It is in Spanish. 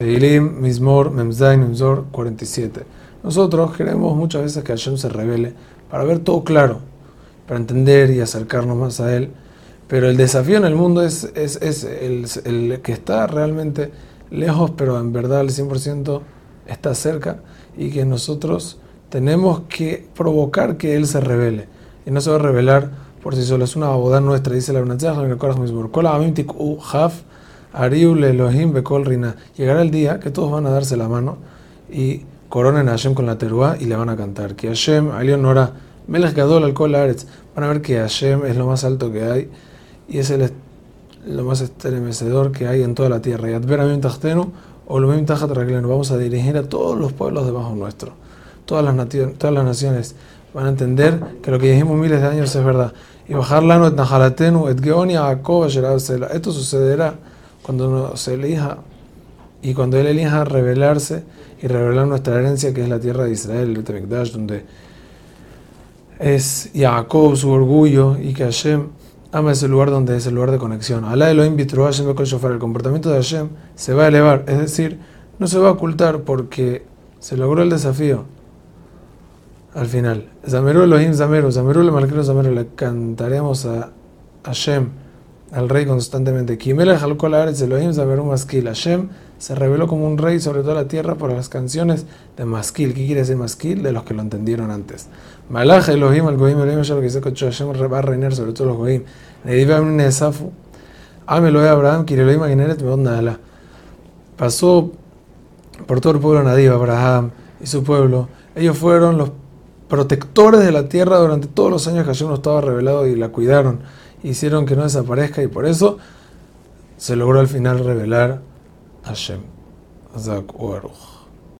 Teilim, Mismor, Memzain, Memzor 47. Nosotros queremos muchas veces que Hashem se revele para ver todo claro, para entender y acercarnos más a Él. Pero el desafío en el mundo es, el, que está realmente lejos, pero en verdad al 100% está cerca y que nosotros tenemos que provocar que Él se revele. Y no se va a revelar por sí solo, es una boda nuestra, dice la Benazah, Ariul Elohim Bekol Rina. Llegará el día que todos van a darse la mano y coronen a Hashem con la teruá y le van a cantar. Que Hashem, Alion Nora, Melech Gadol al Kol Van a ver que Hashem es lo más alto que hay y es el, lo más estremecedor que hay en toda la tierra. Y Adveramim Tachtenu o Lumim Tajat Vamos a dirigir a todos los pueblos debajo nuestro. Todas las, todas las naciones van a entender que lo que dijimos miles de años es verdad. Y bajar et et Geonia Esto sucederá cuando se elija y cuando Él elija revelarse y revelar nuestra herencia, que es la tierra de Israel, el donde es Jacob su orgullo y que Hashem ama ese lugar donde es el lugar de conexión. Alá Elohim Hashem shofar. El comportamiento de Hashem se va a elevar, es decir, no se va a ocultar porque se logró el desafío. Al final, Zameru Elohim Zameru, Zameru le Zameru, le cantaremos a Hashem al rey constantemente. Hashem se reveló como un rey sobre toda la tierra por las canciones de Maskil. ¿Qué quiere decir Maskil? De los que lo entendieron antes. Malach Elohim al Goim Elohim lo que que Hashem va a reinar sobre todos los Goim. Nesafu. Amelo Abraham, Kirelohim Agineret Meodnala. Pasó por todo el pueblo nadivo, Abraham y su pueblo. Ellos fueron los protectores de la tierra durante todos los años que Hashem no estaba revelado y la cuidaron hicieron que no desaparezca y por eso se logró al final revelar a Hashem.